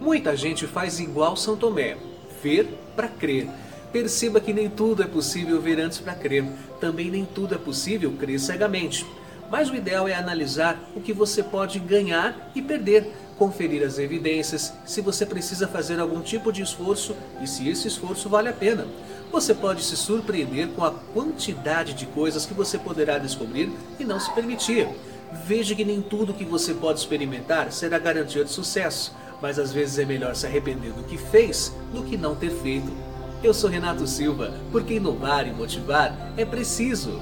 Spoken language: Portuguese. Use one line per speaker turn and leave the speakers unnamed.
Muita gente faz igual São Tomé, ver para crer. Perceba que nem tudo é possível ver antes para crer. Também nem tudo é possível crer cegamente. Mas o ideal é analisar o que você pode ganhar e perder, conferir as evidências, se você precisa fazer algum tipo de esforço e se esse esforço vale a pena. Você pode se surpreender com a quantidade de coisas que você poderá descobrir e não se permitir. Veja que nem tudo que você pode experimentar será garantia de sucesso mas às vezes é melhor se arrepender do que fez do que não ter feito. Eu sou Renato Silva, porque inovar e motivar é preciso.